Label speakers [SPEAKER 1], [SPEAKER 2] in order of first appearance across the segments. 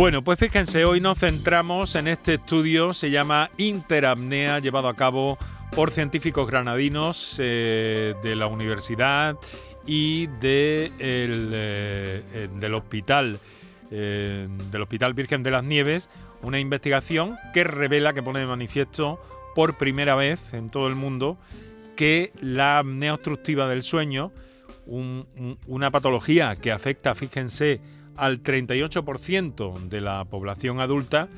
[SPEAKER 1] Bueno, pues fíjense, hoy nos centramos en este estudio, se llama Interapnea, llevado a cabo por científicos granadinos eh, de la universidad y de eh, del hospital eh, del Hospital Virgen de las Nieves, una investigación que revela, que pone de manifiesto por primera vez en todo el mundo que la apnea obstructiva del sueño, una patología que afecta, fíjense, al 38% de la población adulta,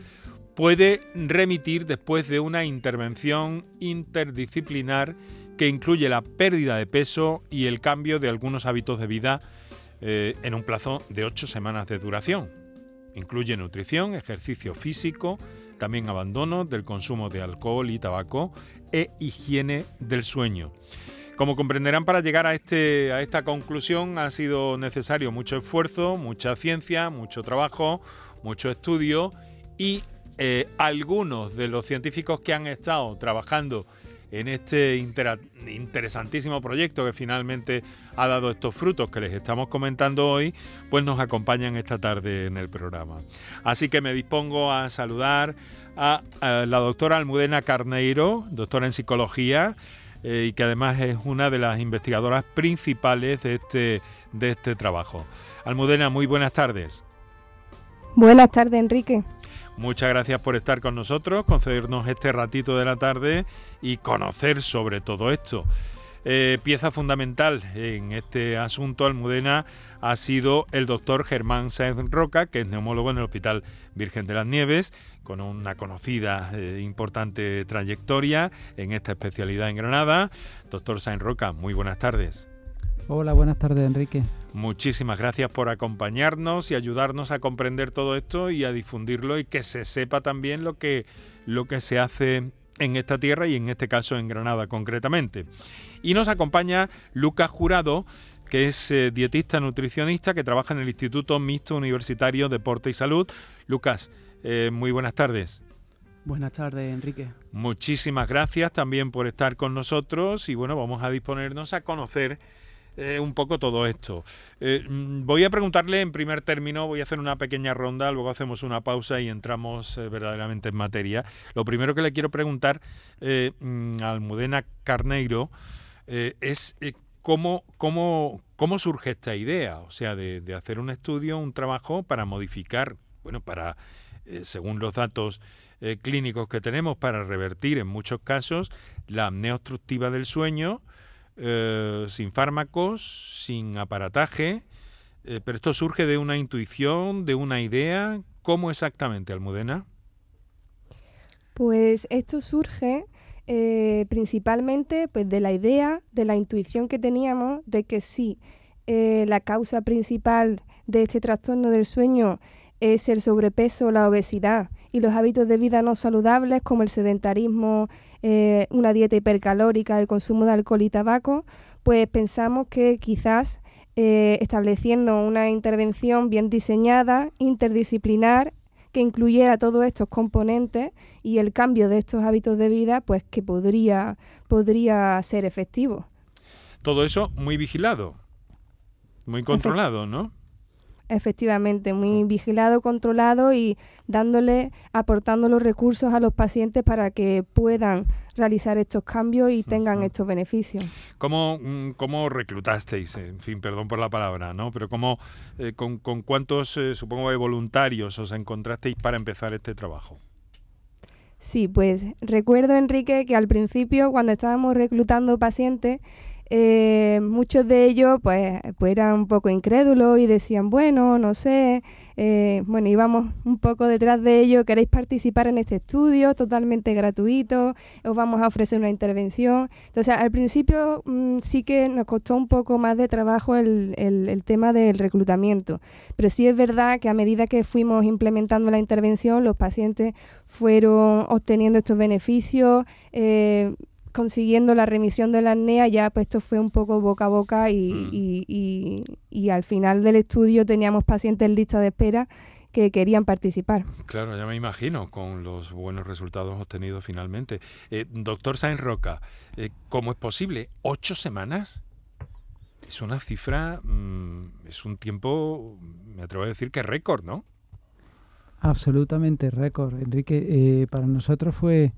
[SPEAKER 1] puede remitir después de una intervención interdisciplinar que incluye la pérdida de peso y el cambio de algunos hábitos de vida eh, en un plazo de ocho semanas de duración. Incluye nutrición, ejercicio físico, también abandono del consumo de alcohol y tabaco e higiene del sueño. Como comprenderán, para llegar a, este, a esta conclusión ha sido necesario mucho esfuerzo, mucha ciencia, mucho trabajo, mucho estudio y eh, algunos de los científicos que han estado trabajando en este interesantísimo proyecto que finalmente ha dado estos frutos que les estamos comentando hoy, pues nos acompañan esta tarde en el programa. Así que me dispongo a saludar a, la doctora Almudena Carneiro, doctora en psicología, eh, y que además es una de las investigadoras principales de este, de este trabajo. Almudena, muy buenas tardes.
[SPEAKER 2] Buenas tardes, Enrique.
[SPEAKER 1] Muchas gracias por estar con nosotros, concedernos este ratito de la tarde y conocer sobre todo esto. Eh, pieza fundamental en este asunto, Almudena, ha sido el doctor Germán Sáenz Roca, que es neumólogo en el Hospital Virgen de las Nieves, con una conocida e importante trayectoria en esta especialidad en Granada. Doctor Sáenz Roca, muy buenas tardes.
[SPEAKER 3] Hola, buenas tardes, Enrique.
[SPEAKER 1] Muchísimas gracias por acompañarnos y ayudarnos a comprender todo esto y a difundirlo y que se sepa también lo que, lo que se hace en esta tierra y en este caso en Granada concretamente. Y nos acompaña Lucas Jurado, que es eh, dietista nutricionista que trabaja en el Instituto Mixto Universitario Deporte y Salud. Lucas, eh, muy buenas tardes.
[SPEAKER 3] Buenas tardes, Enrique.
[SPEAKER 1] Muchísimas gracias también por estar con nosotros y bueno, vamos a disponernos a conocer eh, un poco todo esto. Eh, mm, voy a preguntarle en primer término, voy a hacer una pequeña ronda, luego hacemos una pausa y entramos eh, verdaderamente en materia. Lo primero que le quiero preguntar mm, a Almudena Carneiro es cómo, cómo, cómo surge esta idea, o sea, de, de hacer un estudio, un trabajo para modificar, bueno, para, según los datos clínicos que tenemos, para revertir en muchos casos la apnea obstructiva del sueño, eh, sin fármacos, sin aparataje, eh, pero esto surge de una intuición, de una idea. ¿Cómo exactamente, Almudena?
[SPEAKER 2] Pues esto surge eh, principalmente pues, de la idea, de la intuición que teníamos de que sí, la causa principal de este trastorno del sueño es el sobrepeso, la obesidad y los hábitos de vida no saludables como el sedentarismo, eh, una dieta hipercalórica, el consumo de alcohol y tabaco, pues pensamos que quizás eh, estableciendo una intervención bien diseñada, interdisciplinar, que incluyera todos estos componentes y el cambio de estos hábitos de vida, pues que podría, podría ser efectivo.
[SPEAKER 1] Todo eso muy vigilado, muy controlado, ¿no?
[SPEAKER 2] Efectivamente, muy vigilado, controlado y dándole, aportando los recursos a los pacientes para que puedan realizar estos cambios y tengan estos beneficios.
[SPEAKER 1] ¿Cómo, mm, ¿Cómo, reclutasteis? En fin, perdón por la palabra, ¿no? Pero ¿cómo, eh, con, con, cuántos, eh, supongo, de voluntarios os encontrasteis para empezar este trabajo?
[SPEAKER 2] Sí, pues recuerdo, Enrique, que al principio, cuando estábamos reclutando pacientes, eh, muchos de ellos pues, pues, eran un poco incrédulos y decían, bueno, no sé, eh, bueno, íbamos un poco detrás de ellos, queréis participar en este estudio totalmente gratuito, os vamos a ofrecer una intervención. Entonces, al principio mm, sí que nos costó un poco más de trabajo el, tema del reclutamiento, pero sí es verdad que a medida que fuimos implementando la intervención, los pacientes fueron obteniendo estos beneficios. Eh, consiguiendo la remisión de la apnea, ya pues esto fue un poco boca a boca mm. y, y, al final del estudio teníamos pacientes en lista de espera que querían participar.
[SPEAKER 1] Claro, ya me imagino, con los buenos resultados obtenidos finalmente. Eh, doctor Sainz Roca, eh, ¿cómo es posible? ¿Ocho semanas? Es una cifra, mm, es un tiempo, me atrevo a decir que récord, ¿no?
[SPEAKER 3] Absolutamente récord, Enrique. Eh, para nosotros fue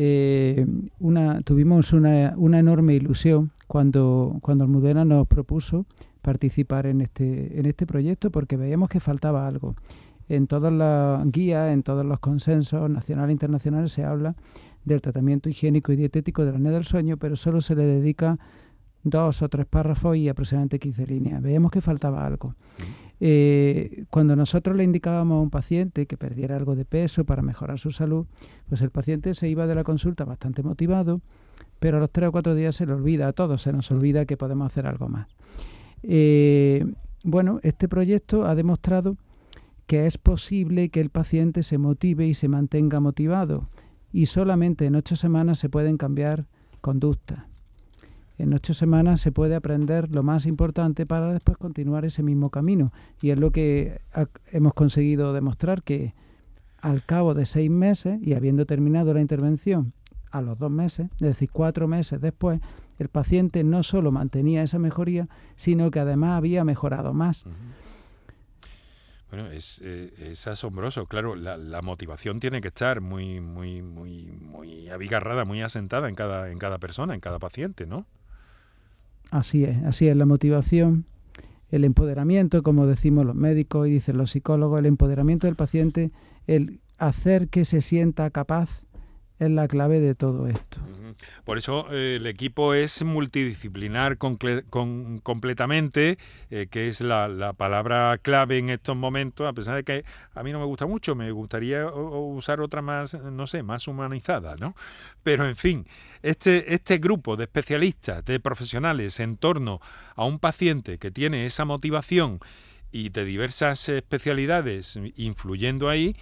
[SPEAKER 3] eh, una, tuvimos una, una, enorme ilusión cuando, cuando Almudena nos propuso participar en este, en este proyecto porque veíamos que faltaba algo. En todas las guías, en todos los consensos nacionales e internacionales se habla del tratamiento higiénico y dietético de la apnea del sueño, pero solo se le dedica dos o tres párrafos y aproximadamente 15 líneas. Veíamos que faltaba algo. Eh, cuando nosotros le indicábamos a un paciente que perdiera algo de peso para mejorar su salud, pues el paciente se iba de la consulta bastante motivado, pero a los tres o cuatro días se le olvida, a todos se nos olvida que podemos hacer algo más. Eh, bueno, este proyecto ha demostrado que es posible que el paciente se motive y se mantenga motivado y solamente en ocho semanas se pueden cambiar conductas. En ocho semanas se puede aprender lo más importante para después continuar ese mismo camino. Y es lo que hemos conseguido demostrar que al cabo de seis meses y habiendo terminado la intervención a los dos meses, es decir, cuatro meses después, el paciente no solo mantenía esa mejoría, sino que además había mejorado más.
[SPEAKER 1] Bueno, es, eh, es asombroso, claro, la, la, motivación tiene que estar muy, muy, muy, muy abigarrada, muy asentada en cada, en cada persona, en cada paciente, ¿no?
[SPEAKER 3] Así es, así es, la motivación, el empoderamiento, como decimos los médicos y dicen los psicólogos, el empoderamiento del paciente, el hacer que se sienta capaz es la clave de todo esto.
[SPEAKER 1] Por eso eh, el equipo es multidisciplinar completamente, eh, que es la, palabra clave en estos momentos, a pesar de que a mí no me gusta mucho, me gustaría usar otra más, no sé, más humanizada, ¿no? Pero en fin, este, este grupo de especialistas, de profesionales en torno a un paciente que tiene esa motivación y de diversas especialidades influyendo ahí,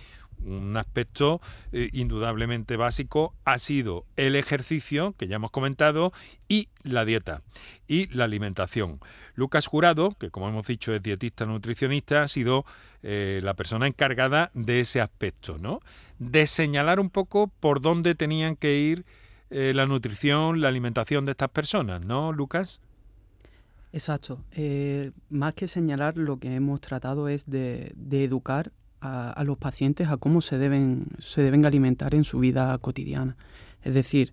[SPEAKER 1] un aspecto eh, indudablemente básico ha sido el ejercicio, que ya hemos comentado, y la dieta y la alimentación. Lucas Jurado, que como hemos dicho es dietista nutricionista, ha sido eh, la persona encargada de ese aspecto, ¿no? De señalar un poco por dónde tenían que ir eh, la nutrición, la alimentación de estas personas, ¿no, Lucas?
[SPEAKER 4] Exacto. más que señalar, lo que hemos tratado es de educar a, los pacientes a cómo se deben, se deben alimentar en su vida cotidiana. Es decir,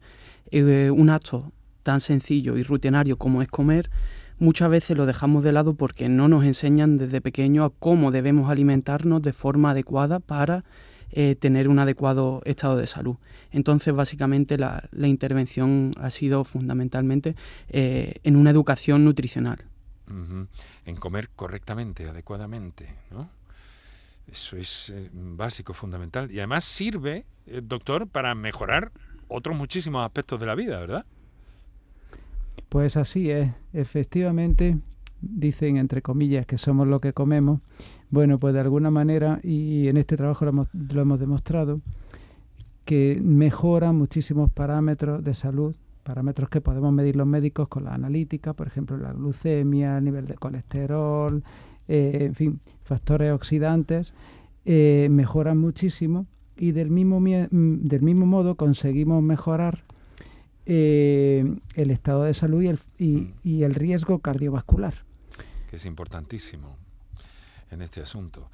[SPEAKER 4] eh, un acto tan sencillo y rutinario como es comer, muchas veces lo dejamos de lado porque no nos enseñan desde pequeño a cómo debemos alimentarnos de forma adecuada para eh, tener un adecuado estado de salud. Entonces, básicamente, la, intervención ha sido fundamentalmente eh, en una educación nutricional.
[SPEAKER 1] En comer correctamente, adecuadamente, ¿no? Eso es eh, básico, fundamental. Y además sirve, eh, doctor, para mejorar otros muchísimos aspectos de la vida, ¿verdad?
[SPEAKER 3] Pues así es. Efectivamente, dicen entre comillas que somos lo que comemos. Bueno, pues de alguna manera, y en este trabajo lo hemos, lo hemos demostrado, que mejora muchísimos parámetros de salud, parámetros que podemos medir los médicos con la analítica, por ejemplo, la glucemia, el nivel de colesterol, eh, en fin, factores oxidantes, eh, mejoran muchísimo y del mismo, mm, del mismo modo conseguimos mejorar eh, el estado de salud y el, mm. y, el riesgo cardiovascular.
[SPEAKER 1] Que es importantísimo en este asunto.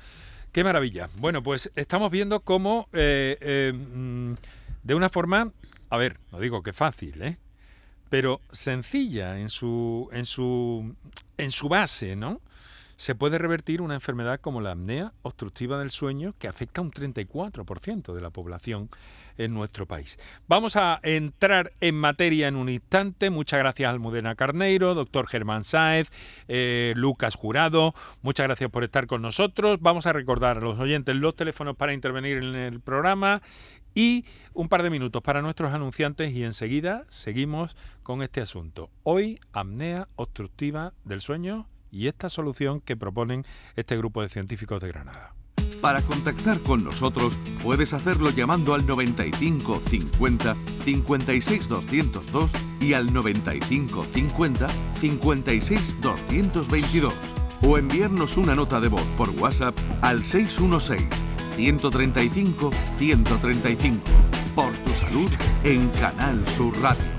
[SPEAKER 1] Qué maravilla. Bueno, pues estamos viendo cómo mm, de una forma, a ver, no digo que fácil, ¿eh? pero sencilla en su, en su, en su base, ¿no? Se puede revertir una enfermedad como la apnea obstructiva del sueño que afecta a un 34% de la población en nuestro país. Vamos a entrar en materia en un instante. Muchas gracias Almudena Carneiro, doctor Germán Sáez, eh, Lucas Jurado. Muchas gracias por estar con nosotros. Vamos a recordar a los oyentes los teléfonos para intervenir en el programa y un par de minutos para nuestros anunciantes y enseguida seguimos con este asunto. Hoy, apnea obstructiva del sueño y esta solución que proponen este grupo de científicos de Granada.
[SPEAKER 5] Para contactar con nosotros puedes hacerlo llamando al 95 50 56 202 y al 95 50 56 222 o enviarnos una nota de voz por WhatsApp al 616 135 135 por tu salud en Canal Sur Radio.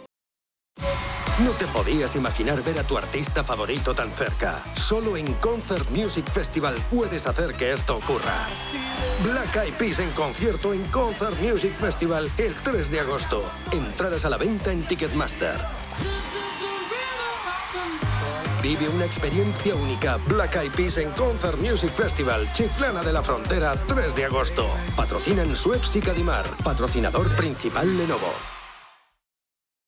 [SPEAKER 6] No te podías imaginar ver a tu artista favorito tan cerca. Solo en Concert Music Festival puedes hacer que esto ocurra. Black Eyed Peas en concierto en Concert Music Festival el 3 de agosto. Entradas a la venta en Ticketmaster. Vive una experiencia única. Black Eyed Peas en Concert Music Festival, Chiclana de la Frontera, 3 de agosto. Patrocinan Suez y Cadimar. Patrocinador principal Lenovo.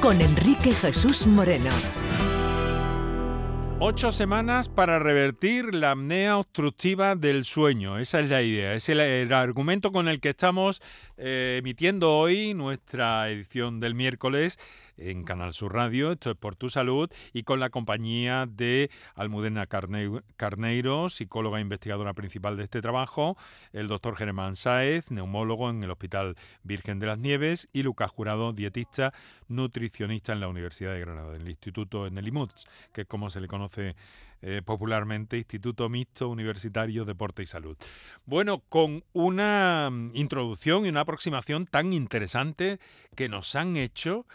[SPEAKER 7] con Enrique Jesús Moreno.
[SPEAKER 1] Ocho semanas para revertir la apnea obstructiva del sueño. Esa es la idea. Es el, argumento con el que estamos eh, emitiendo hoy nuestra edición del miércoles en Canal Sur Radio. Esto es por tu salud y con la compañía de Almudena Carneiro, psicóloga e investigadora principal de este trabajo, el doctor Germán Sáez, neumólogo en el Hospital Virgen de las Nieves, y Lucas Jurado, dietista, nutricionista en la Universidad de Granada, en el Instituto en el IMUTS, que es como se le conoce eh, popularmente Instituto Mixto Universitario Deporte y Salud. Bueno, con una introducción y una aproximación tan interesante que nos han hecho.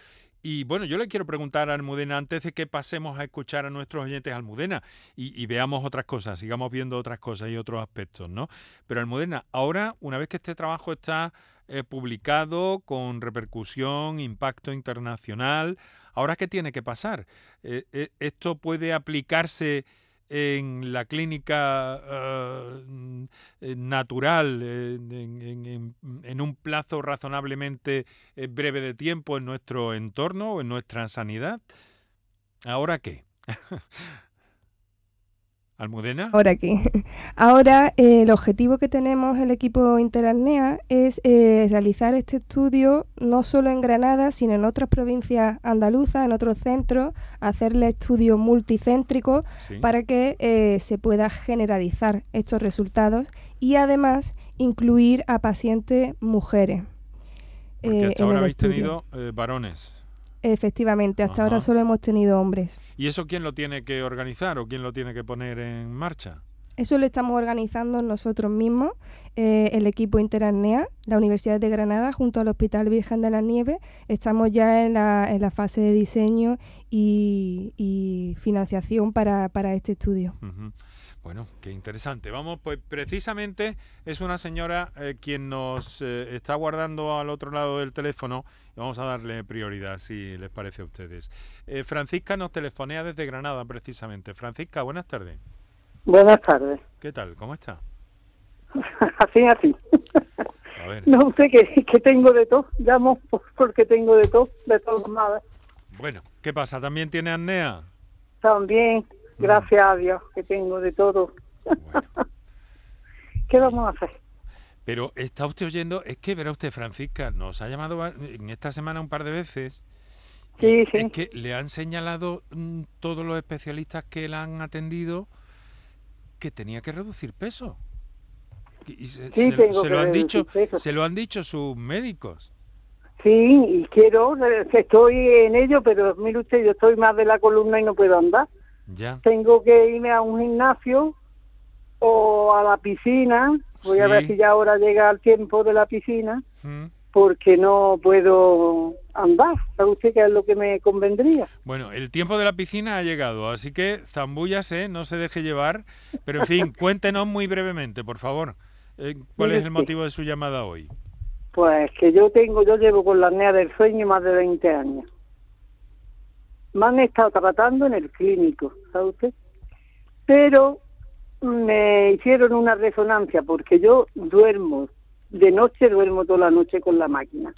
[SPEAKER 1] Y bueno, yo le quiero preguntar a Almudena, antes de que pasemos a escuchar a nuestros oyentes Almudena y, veamos otras cosas, sigamos viendo otras cosas y otros aspectos, ¿no? Pero Almudena, ahora, una vez que este trabajo está eh, publicado con repercusión, impacto internacional, ¿ahora qué tiene que pasar? Eh, eh, ¿Esto puede aplicarse en la clínica uh, natural en, en, un plazo razonablemente breve de tiempo en nuestro entorno en nuestra sanidad. ¿Ahora qué? Almudena.
[SPEAKER 2] Ahora aquí. Ahora eh, el objetivo que tenemos el equipo Interarnea es eh, realizar este estudio no solo en Granada, sino en otras provincias andaluzas, en otros centros, hacerle estudio multicéntrico sí. para que eh, se pueda generalizar estos resultados y además incluir a pacientes mujeres.
[SPEAKER 1] Porque hasta ahora habéis tenido varones.
[SPEAKER 2] Efectivamente, hasta Ajá. ahora solo hemos tenido hombres.
[SPEAKER 1] ¿Y eso quién lo tiene que organizar o quién lo tiene que poner en marcha?
[SPEAKER 2] Eso lo estamos organizando nosotros mismos, eh, el equipo Interarnea, la Universidad de Granada, junto al Hospital Virgen de la Nieve. Estamos ya en la, en la fase de diseño y, y financiación para, para, este estudio.
[SPEAKER 1] Uh -huh. Bueno, qué interesante. Vamos, pues precisamente es una señora eh, quien nos eh, está guardando al otro lado del teléfono vamos a darle prioridad, si les parece a ustedes. Eh, Francisca nos telefonea desde Granada, precisamente. Francisca, buenas tardes.
[SPEAKER 8] Buenas tardes.
[SPEAKER 1] ¿Qué tal? ¿Cómo está?
[SPEAKER 8] así, así. A ver. No sé qué, qué tengo de todo. Llamo porque tengo de todo, de todo nada.
[SPEAKER 1] Bueno, ¿qué pasa? ¿También tiene apnea?
[SPEAKER 8] También. Gracias a Dios que tengo de todo. Bueno. ¿Qué vamos a hacer?
[SPEAKER 1] Pero está usted oyendo, es que verá usted, Francisca, nos ha llamado en esta semana un par de veces.
[SPEAKER 8] Sí, sí.
[SPEAKER 1] Es que le han señalado mmm, todos los especialistas que la han atendido que tenía que reducir peso. Y se, lo han dicho, se lo han dicho sus médicos.
[SPEAKER 8] Sí, y quiero, estoy en ello, pero mire usted, yo estoy más de la columna y no puedo andar.
[SPEAKER 1] Ya.
[SPEAKER 8] Tengo que irme a un gimnasio o a la piscina. Voy a ver si ya ahora llega el tiempo de la piscina. Mm porque no puedo andar. ¿Sabe usted qué es lo que me convendría?
[SPEAKER 1] Bueno, el tiempo de la piscina ha llegado, así que zambúllase, no se deje llevar. Pero en fin, cuéntenos muy brevemente, por favor, eh, cuál es el motivo de su llamada hoy.
[SPEAKER 8] Pues que yo tengo, yo llevo con la apnea del sueño más de 20 años. Me han estado tratando en el clínico, ¿sabe usted? Pero me hicieron una resonancia porque yo duermo de noche duermo toda la noche con la máquina,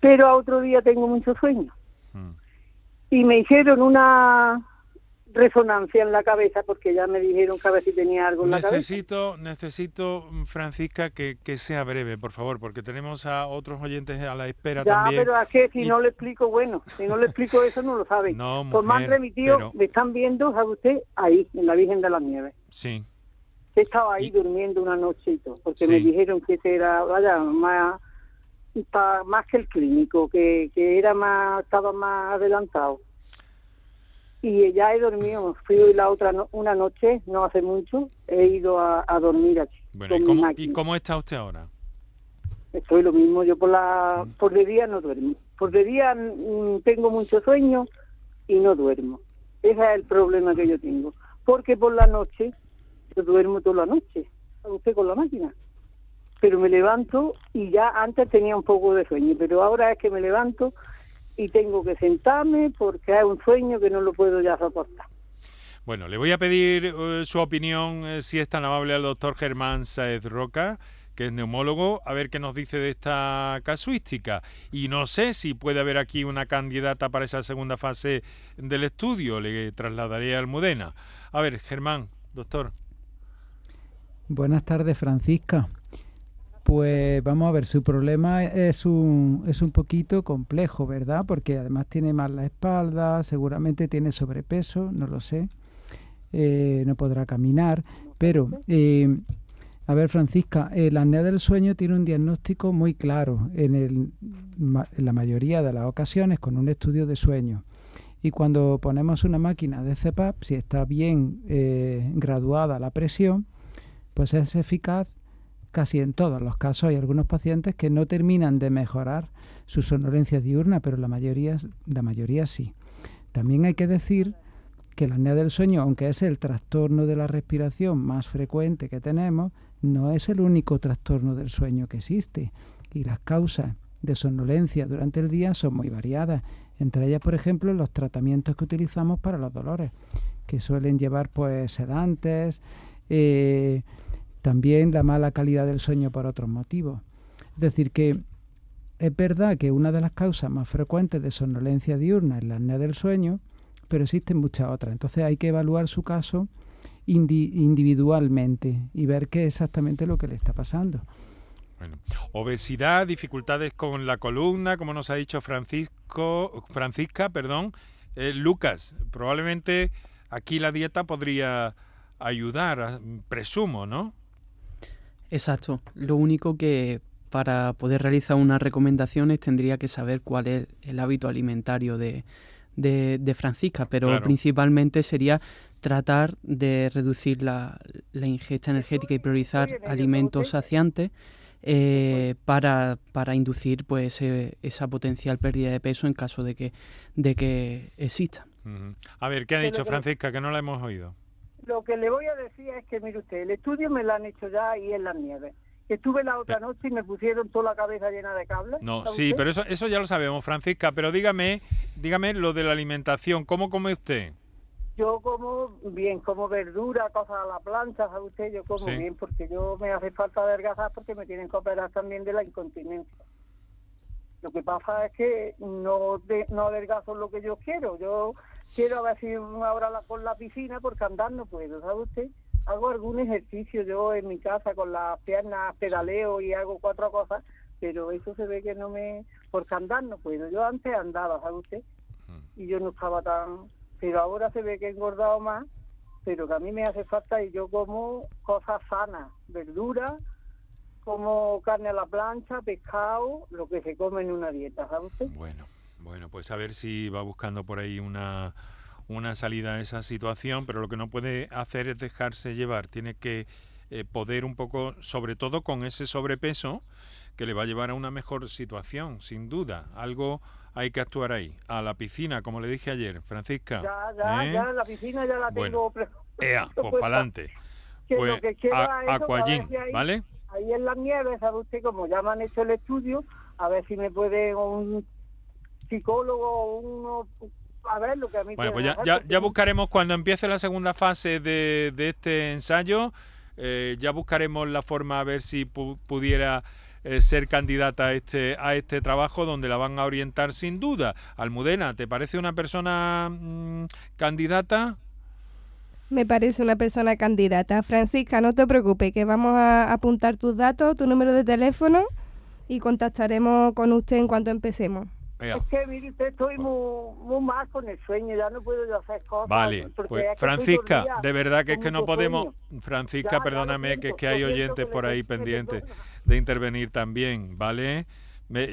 [SPEAKER 8] pero a otro día tengo mucho sueño. Hmm. Y me hicieron una resonancia en la cabeza porque ya me dijeron que a ver si tenía algo en
[SPEAKER 1] la
[SPEAKER 8] cabeza.
[SPEAKER 1] Necesito, necesito, Francisca, que, que, sea breve, por favor, porque tenemos a otros oyentes a la espera
[SPEAKER 8] ya,
[SPEAKER 1] también.
[SPEAKER 8] pero es que si no le explico, bueno, si no le explico eso no lo saben.
[SPEAKER 1] No,
[SPEAKER 8] Por más remitido, me están viendo, ¿sabe usted? Ahí, en la Virgen de las Nieves.
[SPEAKER 1] Sí.
[SPEAKER 8] He estado ahí durmiendo una noche y todo, porque me dijeron que ese era, vaya, más, más que el clínico, que, que era más, estaba más adelantado. Y ya he dormido, fui la otra una noche, no hace mucho, he ido a, dormir aquí.
[SPEAKER 1] Bueno, ¿y cómo, ¿y cómo, está usted ahora?
[SPEAKER 8] Estoy lo mismo, yo por la mm. por de día no duermo. Por de día mm, tengo mucho sueño y no duermo. Ese es el problema que yo tengo. Porque por la noche duermo toda la noche, usted con la máquina. Pero me levanto y ya antes tenía un poco de sueño, pero ahora es que me levanto y tengo que sentarme porque hay un sueño que no lo puedo ya soportar.
[SPEAKER 1] Bueno, le voy a pedir eh, su opinión, eh, si es tan amable, al doctor Germán Saez Roca, que es neumólogo, a ver qué nos dice de esta casuística. Y no sé si puede haber aquí una candidata para esa segunda fase del estudio, le trasladaré al Mudena. A ver, Germán, doctor.
[SPEAKER 3] Buenas tardes, Francisca. Pues vamos a ver, su problema es un, es un poquito complejo, ¿verdad? Porque además tiene mal la espalda, seguramente tiene sobrepeso, no lo sé, eh, no podrá caminar, pero... Eh, a ver, Francisca, la apnea del sueño tiene un diagnóstico muy claro en, el, en, la mayoría de las ocasiones con un estudio de sueño. Y cuando ponemos una máquina de CPAP, si está bien eh, graduada la presión, pues es eficaz casi en todos los casos. Hay algunos pacientes que no terminan de mejorar su sonolencia diurna, pero la mayoría, la mayoría sí. También hay que decir que la apnea del sueño, aunque es el trastorno de la respiración más frecuente que tenemos, no es el único trastorno del sueño que existe. Y las causas de somnolencia durante el día son muy variadas. Entre ellas, por ejemplo, los tratamientos que utilizamos para los dolores, que suelen llevar pues sedantes, eh, también la mala calidad del sueño por otros motivos. Es decir, que es verdad que una de las causas más frecuentes de somnolencia diurna es la apnea del sueño, pero existen muchas otras. Entonces hay que evaluar su caso individualmente y ver qué es exactamente lo que le está pasando.
[SPEAKER 1] Bueno, obesidad, dificultades con la columna, como nos ha dicho Francisco, Francisca, perdón, eh, Lucas, probablemente aquí la dieta podría ayudar, presumo, ¿no?
[SPEAKER 4] Exacto. Lo único que para poder realizar unas recomendaciones tendría que saber cuál es el hábito alimentario de, de, Francisca, pero principalmente sería tratar de reducir la, ingesta energética y priorizar alimentos saciantes eh, para, para, inducir pues esa potencial pérdida de peso en caso de que, de que exista.
[SPEAKER 1] A ver, ¿qué ha dicho Francisca? Que no la hemos oído.
[SPEAKER 8] Lo que le voy a decir es que, mire usted, el estudio me lo han hecho ya y en las nieves. Estuve la otra noche y me pusieron toda la cabeza llena de cables.
[SPEAKER 1] No, sí, pero eso, eso ya lo sabemos, Francisca. Pero dígame, dígame lo de la alimentación. ¿Cómo come usted?
[SPEAKER 8] Yo como bien, como verdura, cosas a la plancha, ¿sabe usted? Yo como bien porque yo me hace falta adelgazar porque me tienen que operar también de la incontinencia. Lo que pasa es que no, no adelgazo lo que yo quiero. Yo quiero a ver si una hora la, por la piscina porque andar no puedo, ¿sabe usted? Hago algún ejercicio yo en mi casa con las piernas, pedaleo y hago cuatro cosas, pero eso se ve que no me... porque andar no puedo. Yo antes andaba, ¿sabe usted? Y yo no estaba tan... Pero ahora se ve que he engordado más, pero que a mí me hace falta y yo como cosas sanas, verduras, como carne a la plancha, pescado, lo que se come en una dieta, ¿sabe usted?
[SPEAKER 1] Bueno, bueno, pues a ver si va buscando por ahí una, una salida a esa situación, pero lo que no puede hacer es dejarse llevar, tiene que eh, poder un poco, sobre todo con ese sobrepeso, que le va a llevar a una mejor situación, sin duda. Algo hay que actuar ahí. A la piscina, como le dije ayer, Francisca.
[SPEAKER 8] Ya, ya,
[SPEAKER 1] ¿eh?
[SPEAKER 8] ya, la piscina ya la tengo.
[SPEAKER 1] Ea, pues para adelante. Pues Aquallín, ¿vale?
[SPEAKER 8] Ahí en la nieve, ¿sabe usted? Como ya me han hecho el estudio, a ver si me puede un psicólogo, uno a ver lo que a mí
[SPEAKER 1] Bueno, pues ya, ya, ya, buscaremos cuando empiece la segunda fase de, de este ensayo, eh, ya buscaremos la forma a ver si pudiera eh, ser candidata a este, a este trabajo donde la van a orientar sin duda. Almudena, ¿te parece una persona mm, candidata?
[SPEAKER 2] Me parece una persona candidata. Francisca, no te preocupes, que vamos a apuntar tus datos, tu número de teléfono y contactaremos con usted en cuanto empecemos.
[SPEAKER 8] Es que, mire, estoy muy, muy, mal con el sueño, ya no puedo hacer cosas.
[SPEAKER 1] Vale, pues Francisca, de verdad que es que no podemos... Francisca, perdóname, que es que hay oyentes por ahí pendientes de intervenir también, ¿vale?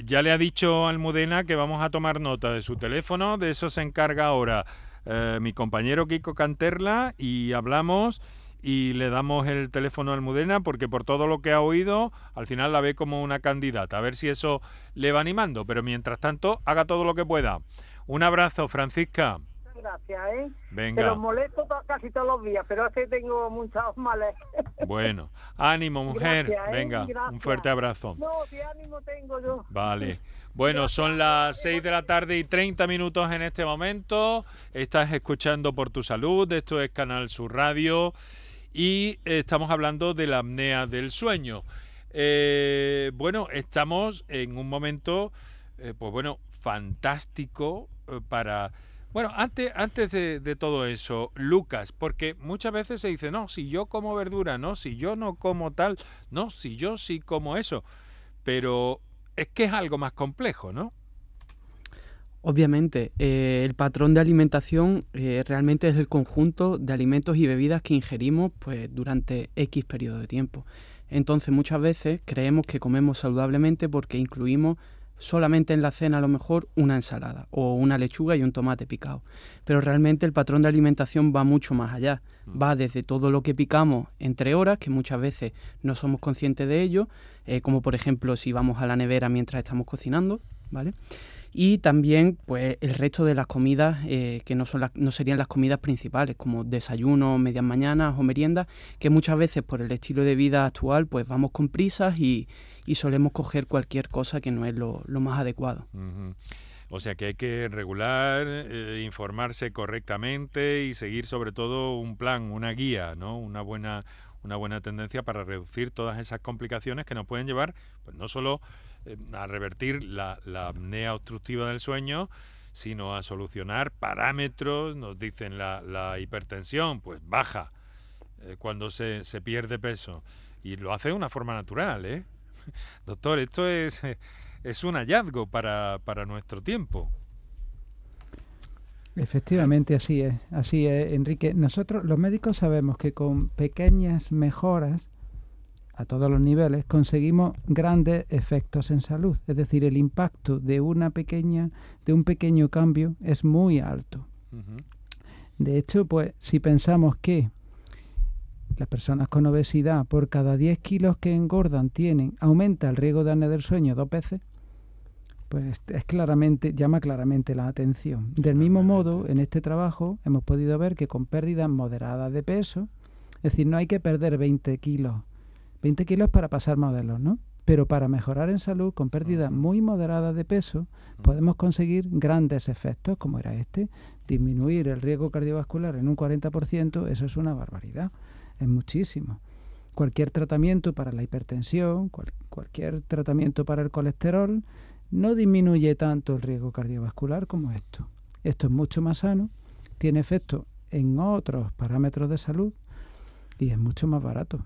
[SPEAKER 1] ya le ha dicho Almudena que vamos a tomar nota de su teléfono, de eso se encarga ahora eh, mi compañero Kiko Canterla y hablamos y le damos el teléfono a Almudena porque por todo lo que ha oído, al final la ve como una candidata. A ver si eso le va animando, pero mientras tanto, haga todo lo que pueda. Un abrazo, Francisca.
[SPEAKER 8] Gracias, ¿eh?
[SPEAKER 1] Venga.
[SPEAKER 8] Te los molesto casi todos los días, pero es que tengo muchos males.
[SPEAKER 1] Bueno, ánimo, mujer.
[SPEAKER 8] ¿eh?
[SPEAKER 1] Venga, un fuerte abrazo.
[SPEAKER 8] No, qué ánimo tengo yo.
[SPEAKER 1] Vale. Bueno, son las 6 de la tarde y 30 minutos en este momento. Estás escuchando por tu salud. Esto es Canal Sur Radio y estamos hablando de la apnea del sueño. Eh, bueno, estamos en un momento, eh, pues bueno, fantástico eh, para... Bueno, antes, antes de, de, todo eso, Lucas, porque muchas veces se dice, no, si yo como verdura, no, si yo no como tal, no, si yo sí como eso, pero es que es algo más complejo, ¿no?
[SPEAKER 4] Obviamente, eh, el patrón de alimentación eh, realmente es el conjunto de alimentos y bebidas que ingerimos pues, durante X periodo de tiempo. Entonces muchas veces creemos que comemos saludablemente porque incluimos solamente en la cena a lo mejor una ensalada o una lechuga y un tomate picado. Pero realmente el patrón de alimentación va mucho más allá. Mm. Va desde todo lo que picamos entre horas, que muchas veces no somos conscientes de ello, eh, como por ejemplo si vamos a la nevera mientras estamos cocinando, ¿vale? Y también pues el resto de las comidas eh, que no, son no serían las comidas principales como desayuno, medias mañanas o meriendas que muchas veces por el estilo de vida actual pues vamos con prisas y, solemos coger cualquier cosa que no es lo, más adecuado.
[SPEAKER 1] O sea que hay que regular, eh, informarse correctamente y seguir sobre todo un plan, una guía, ¿no? Una buena, una buena tendencia para reducir todas esas complicaciones que nos pueden llevar, pues no solo eh, a revertir la, apnea obstructiva del sueño, sino a solucionar parámetros, nos dicen la, hipertensión, pues baja eh, cuando se, se, pierde peso. Y lo hace de una forma natural, ¿eh? Doctor, esto es, es un hallazgo para, para nuestro tiempo.
[SPEAKER 3] Efectivamente, así es, así es, Enrique. Nosotros los médicos sabemos que con pequeñas mejoras a todos los niveles, conseguimos grandes efectos en salud. Es decir, el impacto de una pequeña, de un pequeño cambio es muy alto. De hecho, pues, si pensamos que las personas con obesidad por cada 10 kilos que engordan tienen, aumenta el riesgo de apnea del sueño dos veces, pues es claramente, llama claramente la atención. Del mismo modo, en este trabajo hemos podido ver que con pérdidas moderadas de peso, es decir, no hay que perder 20 kilos 20 kilos para pasar modelos, ¿no? Pero para mejorar en salud con pérdida muy moderada de peso podemos conseguir grandes efectos como era este. Disminuir el riesgo cardiovascular en un 40%, eso es una barbaridad, es muchísimo. Cualquier tratamiento para la hipertensión, cualquier tratamiento para el colesterol, no disminuye tanto el riesgo cardiovascular como esto. Esto es mucho más sano, tiene efecto en otros parámetros de salud y es mucho más barato.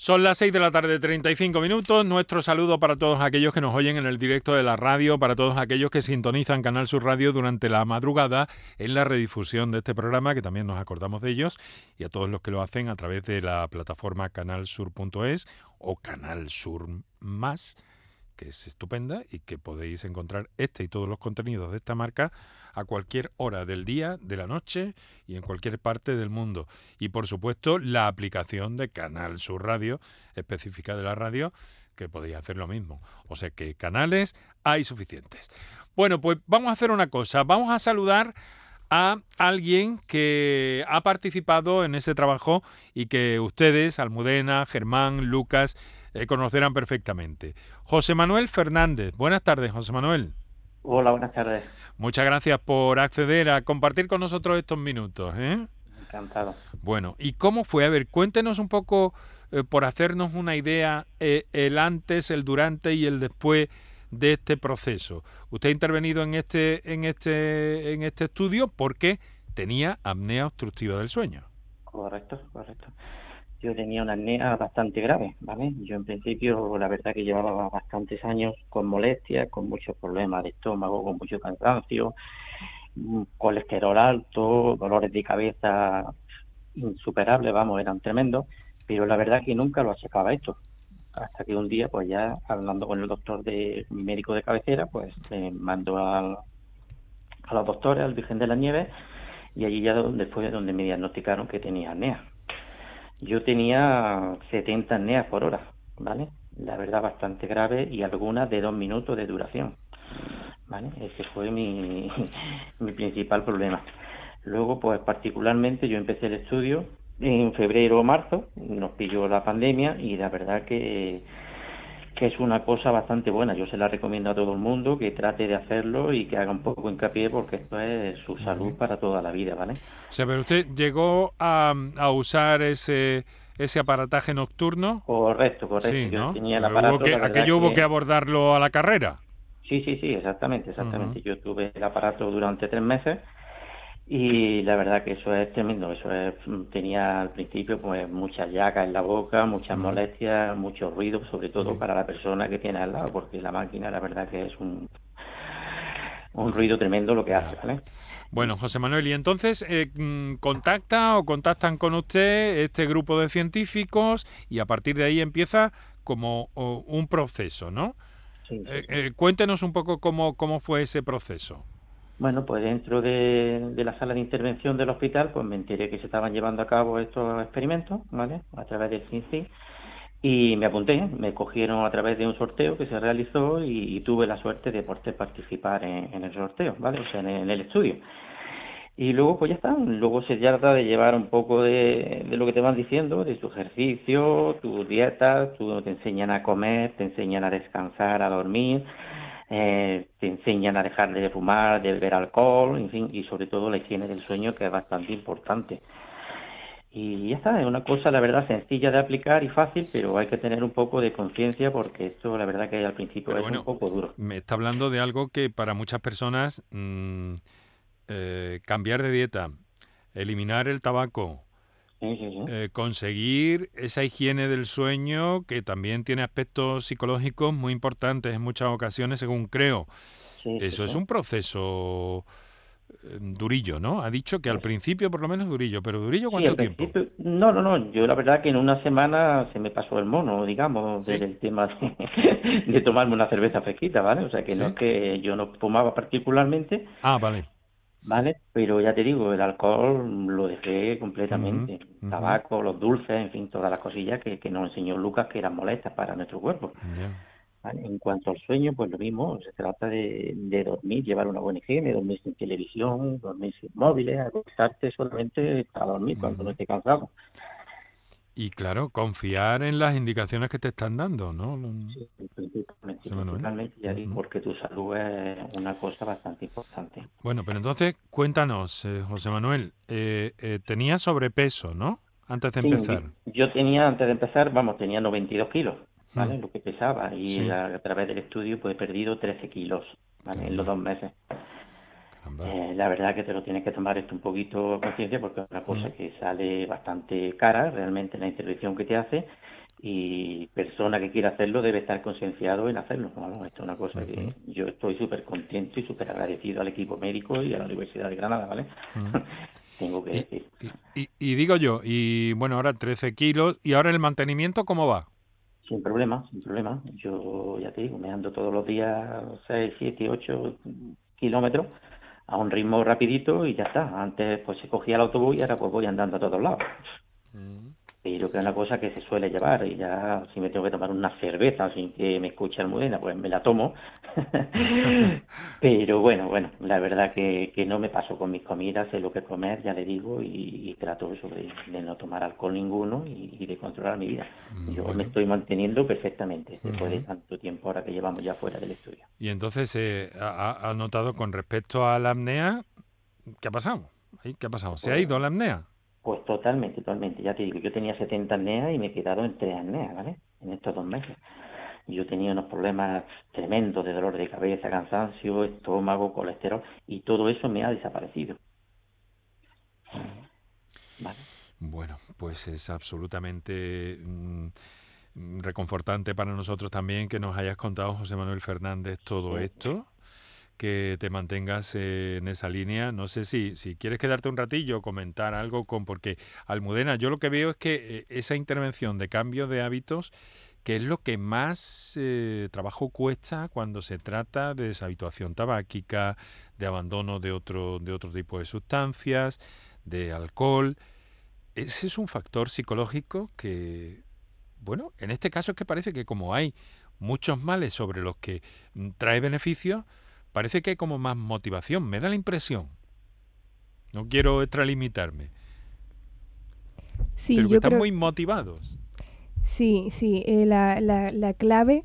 [SPEAKER 1] Son las 6 de la tarde, 35 minutos. Nuestro saludo para todos aquellos que nos oyen en el directo de la radio, para todos aquellos que sintonizan Canal Sur Radio durante la madrugada en la redifusión de este programa, que también nos acordamos de ellos, y a todos los que lo hacen a través de la plataforma canalsur.es o Canal Sur Más, que es estupenda y que podéis encontrar este y todos los contenidos de esta marca a cualquier hora del día, de la noche y en cualquier parte del mundo. Y por supuesto la aplicación de Canal Sur Radio, específica de la radio, que podéis hacer lo mismo. O sea que canales hay suficientes. Bueno, pues vamos a hacer una cosa, vamos a saludar a alguien que ha participado en ese trabajo y que ustedes, Almudena, Germán, Lucas, eh, conocerán perfectamente. José Manuel Fernández. Buenas tardes, José Manuel.
[SPEAKER 9] Hola, buenas tardes.
[SPEAKER 1] Muchas gracias por acceder a compartir con nosotros estos minutos. ¿eh?
[SPEAKER 9] Encantado.
[SPEAKER 1] Bueno, ¿y cómo fue? A ver, cuéntenos un poco, eh, por hacernos una idea, eh, el antes, el durante y el después de este proceso. Usted ha intervenido en este, en este, en este estudio porque tenía apnea obstructiva del sueño.
[SPEAKER 9] Correcto, correcto yo tenía una apnea bastante grave, ¿vale? Yo en principio, la verdad que llevaba bastantes años con molestias, con muchos problemas de estómago, con mucho cansancio, mm, colesterol alto, dolores de cabeza insuperables, vamos, eran tremendos, pero la verdad que nunca lo achacaba esto. Hasta que un día, pues ya hablando con el doctor de médico de cabecera, pues me mandó al, a los doctores, al Virgen de la Nieve, y allí ya donde fue donde me diagnosticaron que tenía apnea. Yo tenía 70 apneas por hora, ¿vale? La verdad bastante grave y algunas de dos minutos de duración, ¿vale? Ese fue mi, mi principal problema. Luego, pues particularmente yo empecé el estudio en febrero o marzo, nos pilló la pandemia y la verdad que que es una cosa bastante buena. Yo se la recomiendo a todo el mundo que trate de hacerlo y que haga un poco hincapié porque esto es su salud para toda la vida, ¿vale?
[SPEAKER 1] O sea, pero usted llegó a, a usar ese ese aparataje nocturno.
[SPEAKER 9] Correcto, correcto. Yo tenía el aparato,
[SPEAKER 1] que, aquello hubo que abordarlo a la carrera.
[SPEAKER 9] Sí, sí, sí, exactamente, exactamente. Yo tuve el aparato durante tres meses y la verdad que eso es tremendo, eso es, tenía al principio pues muchas llagas en la boca, muchas molestias, mucho ruido, sobre todo para la persona que tiene al lado, porque la máquina la verdad que es un, un ruido tremendo lo que hace, ¿vale?
[SPEAKER 1] Bueno, José Manuel, y entonces eh, mm, contacta o contactan con usted este grupo de científicos y a partir de ahí empieza como un proceso, ¿no?
[SPEAKER 9] Sí,
[SPEAKER 1] eh, eh, cuéntenos un poco cómo, cómo fue ese proceso.
[SPEAKER 9] Bueno, pues dentro de, la sala de intervención del hospital, pues me enteré que se estaban llevando a cabo estos experimentos, ¿vale? A través del CINCI. Y me apunté, me cogieron a través de un sorteo que se realizó y, tuve la suerte de poder participar en, el sorteo, ¿vale? O sea, en, el estudio. Y luego, pues ya está. Luego se trata de llevar un poco de, lo que te van diciendo, de tu ejercicio, tu dieta, tú, te enseñan a comer, te enseñan a descansar, a dormir, eh, te enseñan a dejar de fumar, de beber alcohol, en fin, y sobre todo la higiene del sueño, que es bastante importante. Y ya está, es una cosa, la verdad, sencilla de aplicar y fácil, pero hay que tener un poco de conciencia porque esto, la verdad, que al principio es un poco duro.
[SPEAKER 1] Me está hablando de algo que para muchas personas, mm, eh, cambiar de dieta, eliminar el tabaco, eh, conseguir esa higiene del sueño que también tiene aspectos psicológicos muy importantes en muchas ocasiones, según creo. Eso es un proceso eh, durillo, ¿no? Ha dicho que al principio por lo menos durillo, pero durillo cuánto tiempo?
[SPEAKER 9] No, no, no, yo la verdad que en una semana se me pasó el mono, digamos, del tema de, tomarme una cerveza fresquita, ¿vale? O sea que no es que yo no fumaba particularmente.
[SPEAKER 1] Ah, vale.
[SPEAKER 9] ¿Vale? Pero ya te digo, el alcohol lo dejé completamente. Tabaco, los dulces, en fin, todas las cosillas que, que, nos enseñó Lucas que eran molestas para nuestro cuerpo. En cuanto al sueño, pues lo mismo, se trata de, de, dormir, llevar una buena higiene, dormir sin televisión, dormir sin móviles, acostarte solamente para dormir cuando no esté cansado.
[SPEAKER 1] Y claro, confiar en las indicaciones que te están dando, ¿no?
[SPEAKER 9] Sí, principalmente, ya digo, porque tu salud es una cosa bastante importante.
[SPEAKER 1] Bueno, pero entonces cuéntanos, eh, José Manuel, eh, eh, tenía sobrepeso, ¿no? antes de empezar.
[SPEAKER 9] Yo tenía, antes de empezar, vamos, tenía 92 kilos, ¿vale? Mm. Lo que pesaba. Y a, través del estudio, pues he perdido 13 kilos, ¿vale? En los dos meses. Eh, la verdad que te lo tienes que tomar esto un poquito conciencia porque es una cosa mm. que sale bastante cara realmente la intervención que te hace y persona que quiera hacerlo debe estar concienciado en hacerlo. esto es una cosa que yo estoy súper contento y súper agradecido al equipo médico y a la Universidad de Granada, ¿vale? Tengo que decir.
[SPEAKER 1] Y, digo yo, y bueno, ahora 13 kilos, ¿y ahora el mantenimiento cómo va?
[SPEAKER 9] Sin problema, sin problema. Yo ya te digo, me ando todos los días 6, 7, 8 kilómetros a un ritmo rapidito y ya está. Antes pues se cogía el autobús y ahora pues voy andando a todos lados. Mm pero que es una cosa que se suele llevar y ya si me tengo que tomar una cerveza sin que me escuche Almudena, pues me la tomo. pero bueno, bueno, la verdad que, que no me paso con mis comidas, sé lo que comer, ya le digo, y, trato eso de, no tomar alcohol ninguno y, de controlar mi vida. Mm, Yo me estoy manteniendo perfectamente después de tanto tiempo ahora que llevamos ya fuera del estudio.
[SPEAKER 1] Y entonces, eh, ha, notado con respecto a la apnea, ¿qué ha pasado? ¿Qué ha pasado? ¿Se ha pues ido la apnea?
[SPEAKER 9] Pues totalmente, totalmente. Ya te digo, yo tenía 70 apneas y me he quedado en 3 apneas, ¿vale? En estos dos meses. Yo tenía unos problemas tremendos de dolor de cabeza, cansancio, estómago, colesterol y todo eso me ha desaparecido.
[SPEAKER 1] ¿Vale? Bueno, pues es absolutamente mm, reconfortante para nosotros también que nos hayas contado, José Manuel Fernández, todo esto que te mantengas en esa línea. No sé si, si quieres quedarte un ratillo, comentar algo con, porque Almudena, yo lo que veo es que eh, esa intervención de cambio de hábitos, que es lo que más eh, trabajo cuesta cuando se trata de deshabituación tabáquica, de abandono de otro, de otro tipo de sustancias, de alcohol. Ese es un factor psicológico que, bueno, en este caso es que parece que como hay muchos males sobre los que mm, trae beneficios, parece que hay como más motivación, me da la impresión. No quiero extralimitarme.
[SPEAKER 2] Sí,
[SPEAKER 1] pero
[SPEAKER 2] yo
[SPEAKER 1] están muy motivados.
[SPEAKER 2] Sí, sí, eh, la, la, clave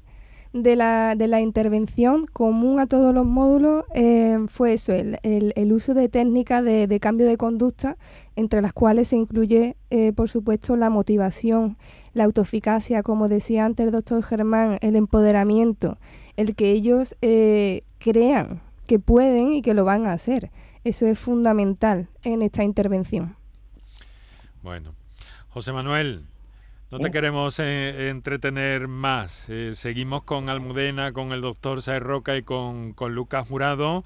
[SPEAKER 2] de la, de la intervención común a todos los módulos eh, fue eso, el, el, uso de técnicas de, de, cambio de conducta, entre las cuales se incluye, eh, por supuesto, la motivación, la autoeficacia, como decía antes el doctor Germán, el empoderamiento, el que ellos crean que pueden y que lo van a hacer. Eso es fundamental en esta intervención.
[SPEAKER 1] Bueno, José Manuel, no te queremos eh, entretener más. Eh, seguimos con Almudena, con el doctor Saez Roca y con, Lucas Jurado,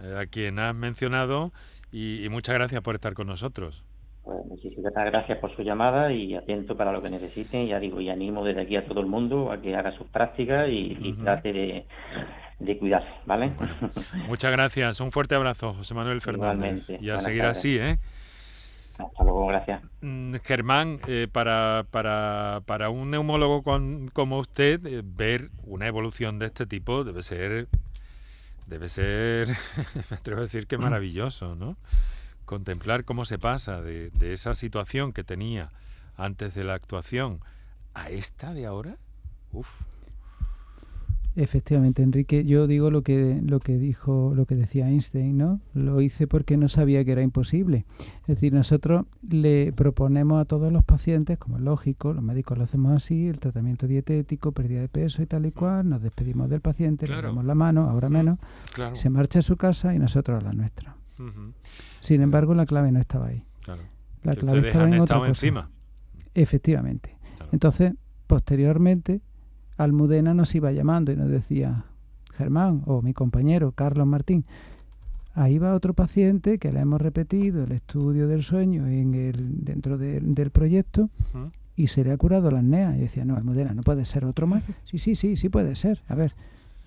[SPEAKER 1] eh, a quien has mencionado, y, muchas gracias por estar con nosotros.
[SPEAKER 9] Pues muchísimas gracias por su llamada y atento para lo que necesiten. Ya digo, y animo desde aquí a todo el mundo a que haga sus prácticas y trate de de cuidarse, ¿vale?
[SPEAKER 1] muchas gracias, un fuerte abrazo, José Manuel Fernández. Y a seguir así, ¿eh?
[SPEAKER 9] Hasta luego, gracias.
[SPEAKER 1] Mm, Germán, eh, para, para, para, un neumólogo como usted, eh, ver una evolución de este tipo debe ser, debe ser, me atrevo a decir que maravilloso, ¿no? Contemplar cómo se pasa de, de esa situación que tenía antes de la actuación a esta de ahora. Uf.
[SPEAKER 3] Efectivamente, Enrique, yo digo lo que, lo que dijo, lo que decía Einstein, ¿no? Lo hice porque no sabía que era imposible. Es decir, nosotros le proponemos a todos los pacientes, como es lógico, los médicos lo hacemos así, el tratamiento dietético, pérdida de peso y tal y cual, nos despedimos del paciente, le damos la mano, ahora menos, se marcha a su casa y nosotros a la nuestra. Sin embargo, la clave no estaba ahí. La clave estaba en otra cosa. encima. Efectivamente. Entonces, posteriormente, Almudena nos iba llamando y nos decía, Germán o mi compañero Carlos Martín, ahí va otro paciente que le hemos repetido el estudio del sueño en el, dentro del proyecto y se le ha curado la apnea. Y decía, no, Almudena, no puede ser otro más. Sí, sí, sí, sí puede ser. A ver,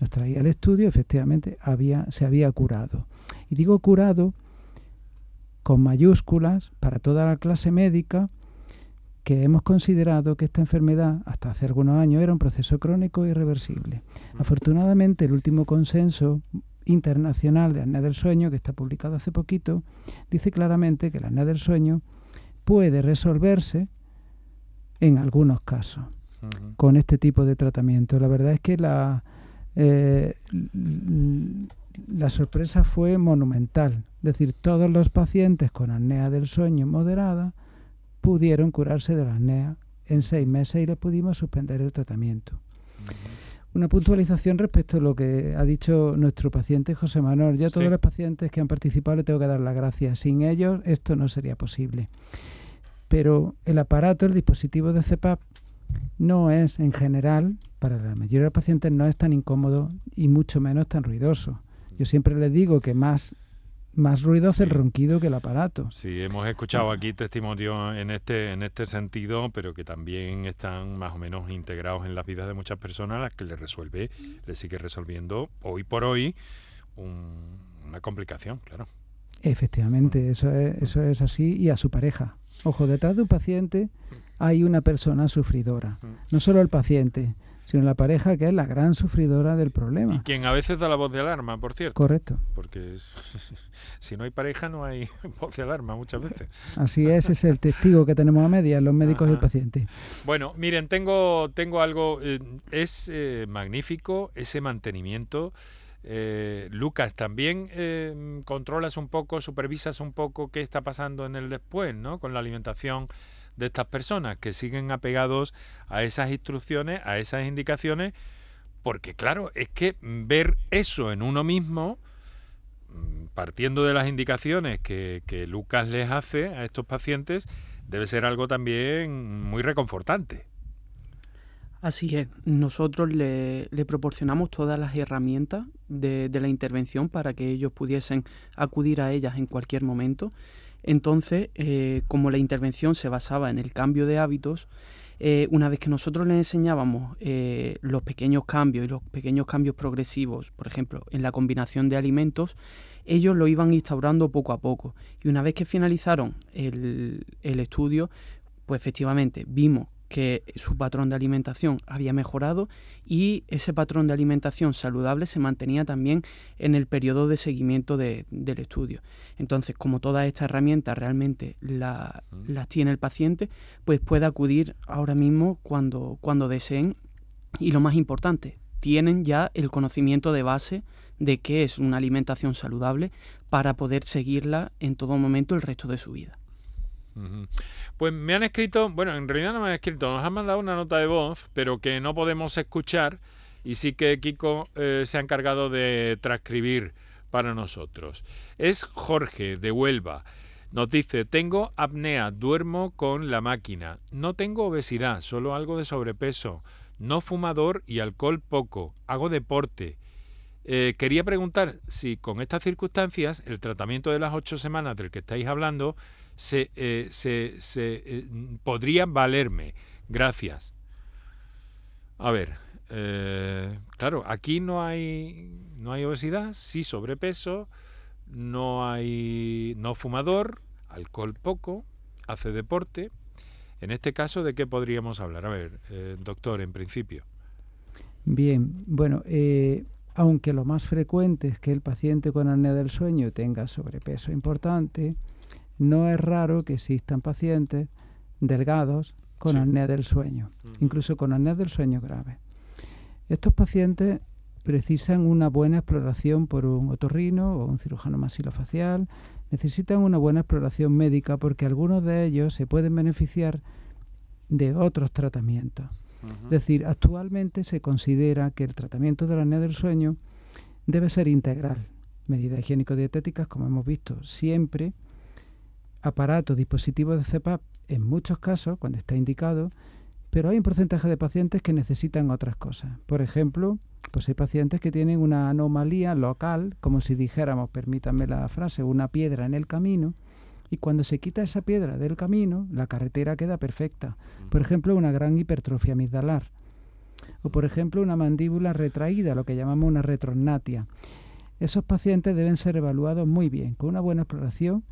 [SPEAKER 3] nos traía el estudio, efectivamente había, se había curado. Y digo curado con mayúsculas para toda la clase médica que hemos considerado que esta enfermedad, hasta hace algunos años, era un proceso crónico irreversible. Afortunadamente, el último consenso internacional de apnea del sueño, que está publicado hace poquito, dice claramente que la apnea del sueño puede resolverse en algunos casos con este tipo de tratamiento. La verdad es que la, eh, la sorpresa fue monumental. Es decir, todos los pacientes con apnea del sueño moderada pudieron curarse de la apnea en seis meses y les pudimos suspender el tratamiento. Una puntualización respecto a lo que ha dicho nuestro paciente José Manuel. Yo a todos los pacientes que han participado le tengo que dar las gracias. Sin ellos esto no sería posible. Pero el aparato, el dispositivo de CEPAP, no es en general, para la mayoría de los pacientes, no es tan incómodo y mucho menos tan ruidoso. Yo siempre les digo que más más ruido hace el ronquido que el aparato.
[SPEAKER 1] Sí, hemos escuchado aquí testimonios en este, en este sentido, pero que también están más o menos integrados en las vidas de muchas personas, a las que le resuelve, le sigue resolviendo hoy por hoy una complicación, claro.
[SPEAKER 3] Efectivamente, mm. eso es, eso es así, y a su pareja. Ojo, detrás de un paciente hay una persona sufridora, mm. no solo el paciente, sino la pareja que es la gran sufridora del problema.
[SPEAKER 1] Y quien a veces da la voz de alarma, por cierto.
[SPEAKER 3] Correcto.
[SPEAKER 1] Porque si no hay pareja no hay voz de alarma muchas veces.
[SPEAKER 3] Así es, es el testigo que tenemos a medias, los médicos y el paciente.
[SPEAKER 1] Bueno, miren, tengo, tengo algo, eh, es eh, magnífico ese mantenimiento. Eh, Lucas, también controlas un poco, supervisas un poco qué está pasando en el después, ¿no? Con la alimentación de estas personas que siguen apegados a esas instrucciones, a esas indicaciones, porque claro, es que ver eso en uno mismo, mm, partiendo de las indicaciones que, Lucas les hace a estos pacientes, debe ser algo también muy reconfortante.
[SPEAKER 4] Así es, nosotros le, proporcionamos todas las herramientas de, de, la intervención para que ellos pudiesen acudir a ellas en cualquier momento entonces, eh, como la intervención se basaba en el cambio de hábitos, eh, una vez que nosotros les enseñábamos eh, los pequeños cambios y los pequeños cambios progresivos, por ejemplo, en la combinación de alimentos, ellos lo iban instaurando poco a poco. Y una vez que finalizaron el, el estudio, pues efectivamente vimos que su patrón de alimentación había mejorado y ese patrón de alimentación saludable se mantenía también en el periodo de seguimiento del estudio. Entonces, como todas estas herramientas realmente las tiene el paciente, pues puede acudir ahora mismo cuando, cuando deseen y lo más importante, tienen ya el conocimiento de base de qué es una alimentación saludable para poder seguirla en todo momento el resto de su vida.
[SPEAKER 1] Pues me han escrito, bueno, en realidad no me han escrito, nos han mandado una nota de voz, pero que no podemos escuchar y sí que Kiko eh, se ha encargado de transcribir para nosotros. Es Jorge de Huelva. Nos dice, tengo apnea, duermo con la máquina, no tengo obesidad, solo algo de sobrepeso, no fumador y alcohol poco, hago deporte. Eh, quería preguntar si con estas circunstancias el tratamiento de las ocho semanas del que estáis hablando se, eh, se, se eh, podrían valerme. Gracias. A ver, eh, claro, aquí no hay, no hay obesidad, sí sobrepeso, no hay no fumador, alcohol poco, hace deporte. En este caso, ¿de qué podríamos hablar? A ver, doctor, en principio.
[SPEAKER 3] Bien, bueno, aunque lo más frecuente es que el paciente con apnea del sueño tenga sobrepeso importante, no es raro que existan pacientes delgados con apnea del sueño, incluso con apnea del sueño grave. Estos pacientes precisan una buena exploración por un otorrino o un cirujano masilofacial, necesitan una buena exploración médica porque algunos de ellos se pueden beneficiar de otros tratamientos. Es decir, actualmente se considera que el tratamiento de la apnea del sueño debe ser integral. Medidas higiénico-dietéticas, como hemos visto, siempre aparatos, dispositivos de CEPAP en muchos casos, cuando está indicado, pero hay un porcentaje de pacientes que necesitan otras cosas. Por ejemplo, pues hay pacientes que tienen una anomalía local, como si dijéramos, permítanme la frase, una piedra en el camino, y cuando se quita esa piedra del camino, la carretera queda perfecta. Por ejemplo, una gran hipertrofia amigdalar. O por ejemplo, una mandíbula retraída, lo que llamamos una retrognatia. Esos pacientes deben ser evaluados muy bien, con una buena exploración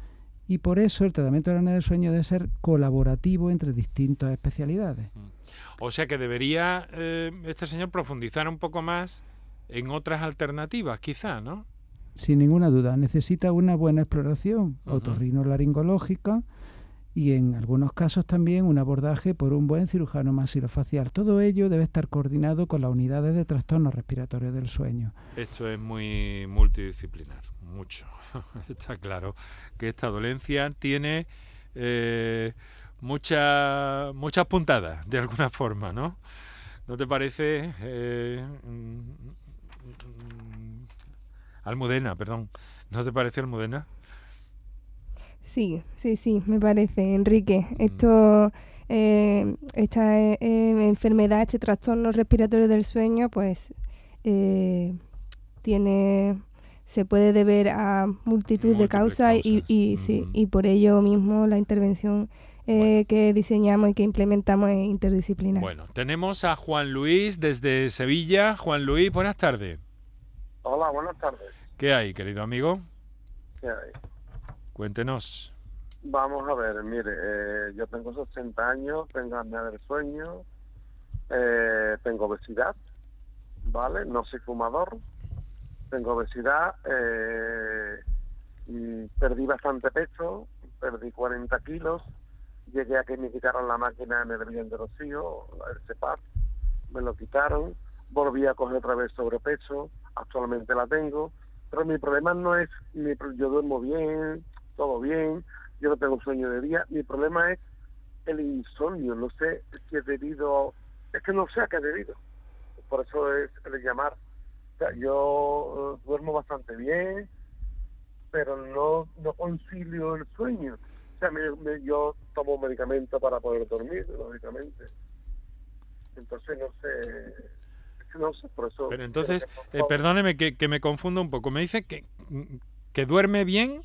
[SPEAKER 3] y por eso el tratamiento de la apnea del sueño debe ser colaborativo entre distintas especialidades. Mm.
[SPEAKER 1] O sea que debería eh, este señor profundizar un poco más en otras alternativas, quizá, ¿no?
[SPEAKER 3] Sin ninguna duda, necesita una buena exploración otorrinolaringológica y en algunos casos también un abordaje por un buen cirujano masilofacial. Todo ello debe estar coordinado con las unidades de trastornos respiratorios del sueño.
[SPEAKER 1] Esto es muy multidisciplinar mucho. Está claro que esta dolencia tiene eh, mucha, muchas puntadas, de alguna forma, ¿no? ¿No te parece? Eh, mm, Almudena, perdón. ¿No te parece Almudena?
[SPEAKER 2] Sí, sí, sí, me parece, Enrique. Mm. Esto, eh, esta eh, enfermedad, este trastorno respiratorio del sueño, pues tiene se puede deber a multitud de causas y, y, sí, y por ello mismo la intervención eh, que diseñamos y que implementamos es interdisciplinar.
[SPEAKER 1] Bueno, tenemos a Juan Luis desde Sevilla. Juan Luis, buenas tardes.
[SPEAKER 10] Hola, buenas tardes.
[SPEAKER 1] ¿Qué hay, querido amigo?
[SPEAKER 10] ¿Qué hay?
[SPEAKER 1] Cuéntenos.
[SPEAKER 10] Vamos a ver, mire, eh, yo tengo 60 años, tengo apnea del sueño, eh, tengo obesidad, ¿vale? No soy fumador, tengo obesidad, eh, perdí bastante peso, perdí 40 kilos, llegué a que me quitaron la máquina en el bien de Rocío, el CEPAP, me lo quitaron, volví a coger otra vez sobrepeso, actualmente la tengo, pero mi problema no es, mi, yo duermo bien, todo bien, yo no tengo sueño de día, mi problema es el insomnio, no sé si es debido, es que no sé a qué es debido, por eso es el llamar yo eh, duermo bastante bien, pero no, no concilio el sueño. O sea, yo tomo medicamento para poder dormir, lógicamente. Entonces, no sé, no sé, por eso...
[SPEAKER 1] Pero entonces, eh, perdóneme que, que, me confundo un poco. Me dice que, que duerme bien,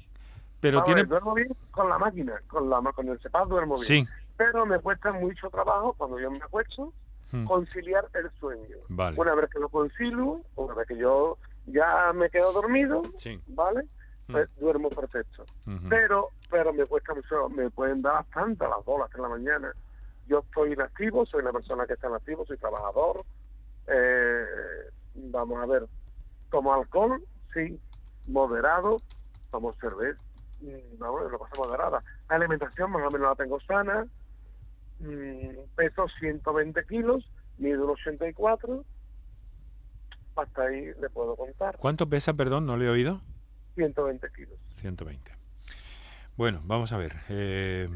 [SPEAKER 1] pero tiene...
[SPEAKER 10] duermo bien con la máquina, con, la, con el CEPAP duermo bien.
[SPEAKER 1] Sí.
[SPEAKER 10] Pero me cuesta mucho trabajo cuando yo me acuesto Hmm. conciliar el sueño. Una vez que lo concilio, una vez que yo ya me quedo dormido, ¿vale? Hmm. Pues duermo perfecto. Pero pero me cuesta mucho, me pueden dar bastante las bolas en la mañana. Yo estoy inactivo, soy una persona que está en activo, soy trabajador. Eh, vamos a ver, tomo alcohol, sí, moderado, tomo cerveza, mm, vamos, una cosa moderada. La alimentación más o menos la tengo sana, Mm, peso 120 kilos, mido 84, hasta ahí le puedo contar.
[SPEAKER 1] ¿Cuánto pesa, perdón? No le he oído.
[SPEAKER 10] 120 kilos.
[SPEAKER 1] 120. Bueno, vamos a ver. Eh,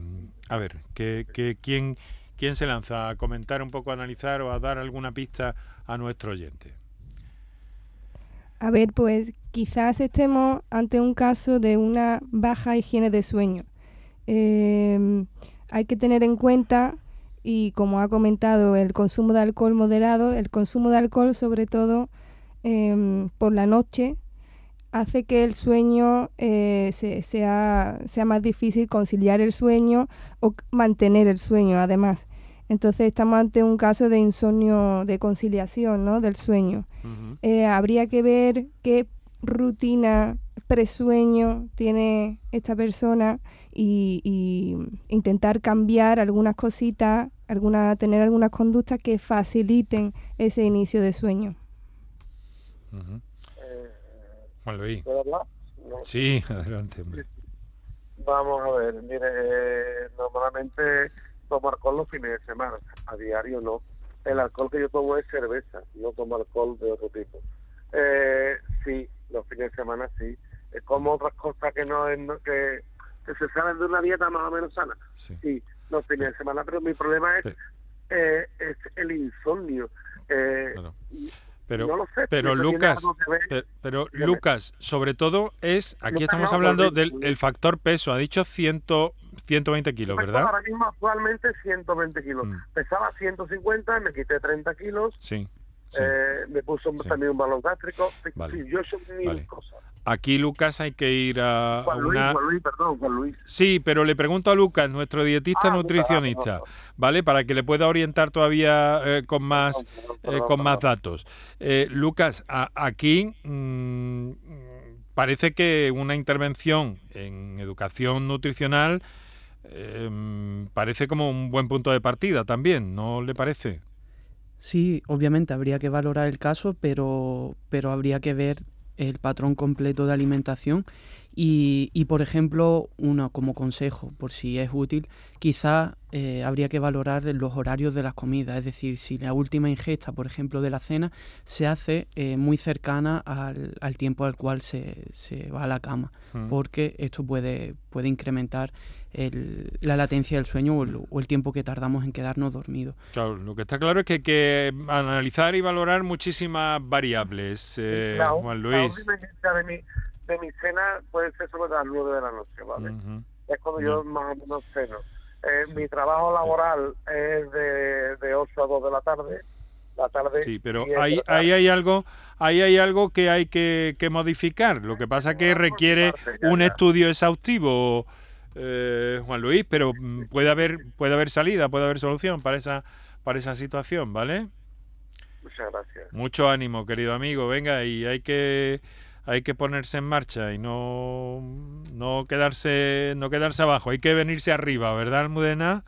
[SPEAKER 1] a ver, ¿qué, qué, quién, ¿quién se lanza a comentar un poco, a analizar o a dar alguna pista a nuestro oyente?
[SPEAKER 2] A ver, pues quizás estemos ante un caso de una baja higiene de sueño. Eh, hay que tener en cuenta, y como ha comentado, el consumo de alcohol moderado, el consumo de alcohol sobre todo em, por la noche hace que el sueño eh, sea, sea más difícil conciliar el sueño o mantener el sueño además. Entonces estamos ante un caso de insomnio, de conciliación ¿no? del sueño. Eh, habría que ver qué rutina presueño tiene esta persona y, intentar cambiar algunas cositas, alguna, tener algunas conductas que faciliten ese inicio de sueño.
[SPEAKER 1] Eh, Juan Luis. Sí, adelante.
[SPEAKER 10] Vamos a ver, mire, eh, normalmente tomo alcohol los fines de semana, a diario no. El alcohol que yo tomo es cerveza, no tomo alcohol de otro tipo. Eh, sí, los fines de semana sí. Es como otras cosas que no es que, se salen de una dieta más o menos sana. Sí, los fines de semana, pero mi problema es, eh, es el insomnio. Eh,
[SPEAKER 1] pero, no lo sé, pero Lucas, pero, Lucas, sobre todo es, aquí estamos hablando del factor peso, ha dicho 100, 120 kilos, ¿verdad?
[SPEAKER 10] Ahora mismo actualmente 120 kilos. Mm. Pesaba 150, me quité 30 kilos.
[SPEAKER 1] Sí.
[SPEAKER 10] Eh, me puso también un balón gástrico. yo soy mil cosas.
[SPEAKER 1] Aquí, Lucas, hay que ir a,
[SPEAKER 10] Juan Luis,
[SPEAKER 1] una...
[SPEAKER 10] Juan Luis, perdón, Juan Luis.
[SPEAKER 1] Sí, pero le pregunto a Lucas, nuestro dietista
[SPEAKER 10] ah,
[SPEAKER 1] nutricionista, ¿vale? Para que le pueda orientar todavía eh, con más eh, con más datos. Lucas, aquí mm, parece que una intervención en educación nutricional parece como un buen punto de partida también, ¿no le parece?
[SPEAKER 4] Sí, obviamente habría que valorar el caso, pero, pero habría que ver el patrón completo de alimentación Y, por ejemplo, uno como consejo, por si es útil, quizá eh, habría que valorar los horarios de las comidas, es decir, si la última ingesta, por ejemplo, de la cena, se hace eh, muy cercana al, tiempo al cual se, va a la cama, mm. porque esto puede, puede incrementar la latencia del sueño o el, tiempo que tardamos en quedarnos dormidos.
[SPEAKER 1] Claro, lo que está claro es que hay que analizar y valorar muchísimas variables, eh, Juan Luis
[SPEAKER 10] de mi cena puede ser sobre las 9 de la noche, ¿vale? Es cuando yo más o menos ceno. Eh, Mi trabajo laboral es de, de 8 a 2 de la tarde. La tarde
[SPEAKER 1] sí, pero ahí, ahí hay algo ahí hay algo que hay que, que modificar. Lo que pasa es que requiere un estudio exhaustivo, eh, Juan Luis, pero puede haber puede haber salida, puede haber solución para esa para esa situación, ¿vale?
[SPEAKER 10] Muchas gracias.
[SPEAKER 1] Mucho ánimo, querido amigo. Venga, y hay que hay que ponerse en marcha y no, no, quedarse, no quedarse abajo, hay que venirse arriba, ¿verdad, Almudena?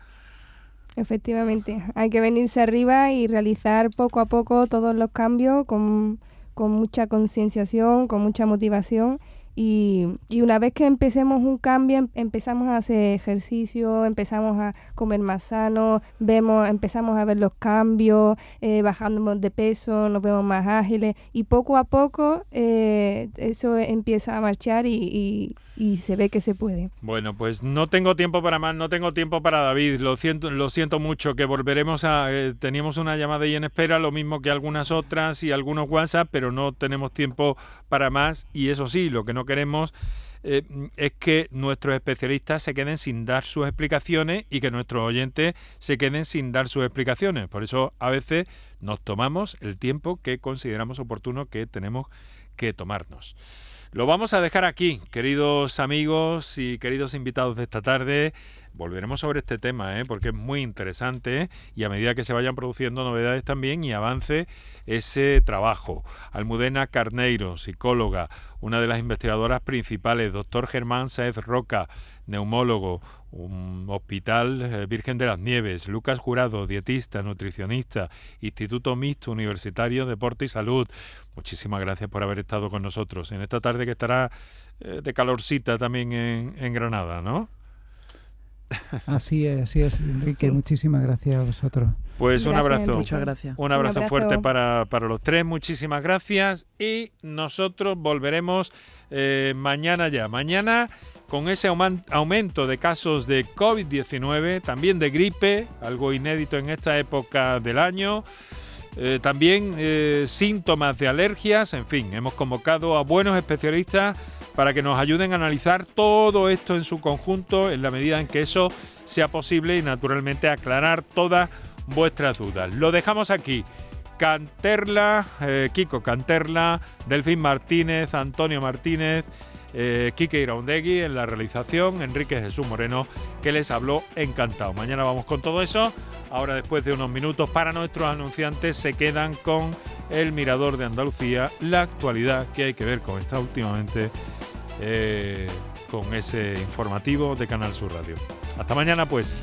[SPEAKER 2] Efectivamente, hay que venirse arriba y realizar poco a poco todos los cambios con, con mucha concienciación, con mucha motivación y, y, una vez que empecemos un cambio, em, empezamos a hacer ejercicio, empezamos a comer más sano, vemos, empezamos a ver los cambios, eh, bajamos de peso, nos vemos más ágiles y poco a poco eh, eso empieza a marchar y, y, se ve que se puede.
[SPEAKER 1] Bueno, pues no tengo tiempo para más, no tengo tiempo para David, lo siento, lo siento mucho, que volveremos a... Eh, teníamos una llamada ahí en espera, lo mismo que algunas otras y algunos WhatsApp, pero no tenemos tiempo para más y eso sí, lo que no queremos eh, es que nuestros especialistas se queden sin dar sus explicaciones y que nuestros oyentes se queden sin dar sus explicaciones. Por eso a veces nos tomamos el tiempo que consideramos oportuno que tenemos que tomarnos. Lo vamos a dejar aquí, queridos amigos y queridos invitados de esta tarde. Volveremos sobre este tema, ¿eh? porque es muy interesante y a medida que se vayan produciendo novedades también y avance ese trabajo. Almudena Carneiro, psicóloga, una de las investigadoras principales, doctor Germán Saez Roca, neumólogo, un Hospital eh, Virgen de las Nieves, Lucas Jurado, dietista, nutricionista, Instituto Mixto Universitario Deporte y Salud. Muchísimas gracias por haber estado con nosotros en esta tarde que estará eh, de calorcita también en, en Granada, ¿no?
[SPEAKER 3] Así es, así es, Enrique. Muchísimas gracias a vosotros.
[SPEAKER 1] Pues un abrazo.
[SPEAKER 4] Muchas gracias.
[SPEAKER 1] Un abrazo, fuerte para, los tres. Muchísimas gracias. Y nosotros volveremos eh, mañana ya. Mañana con ese aumento de casos de COVID-19, también de gripe, algo inédito en esta época del año. Eh, también eh, síntomas de alergias, en fin, hemos convocado a buenos especialistas para que nos ayuden a analizar todo esto en su conjunto en la medida en que eso sea posible y naturalmente aclarar todas vuestras dudas. Lo dejamos aquí. Canterla, eh, Kiko Canterla, Delfín Martínez, Antonio Martínez, eh, Kike Iraundegui en la realización, Enrique Jesús Moreno, que les habló encantado. Mañana vamos con todo eso. Ahora, después de unos minutos, para nuestros anunciantes se quedan con el Mirador de Andalucía, la actualidad que hay que ver con esta últimamente eh, con ese informativo de Canal Sur Radio. Hasta mañana pues.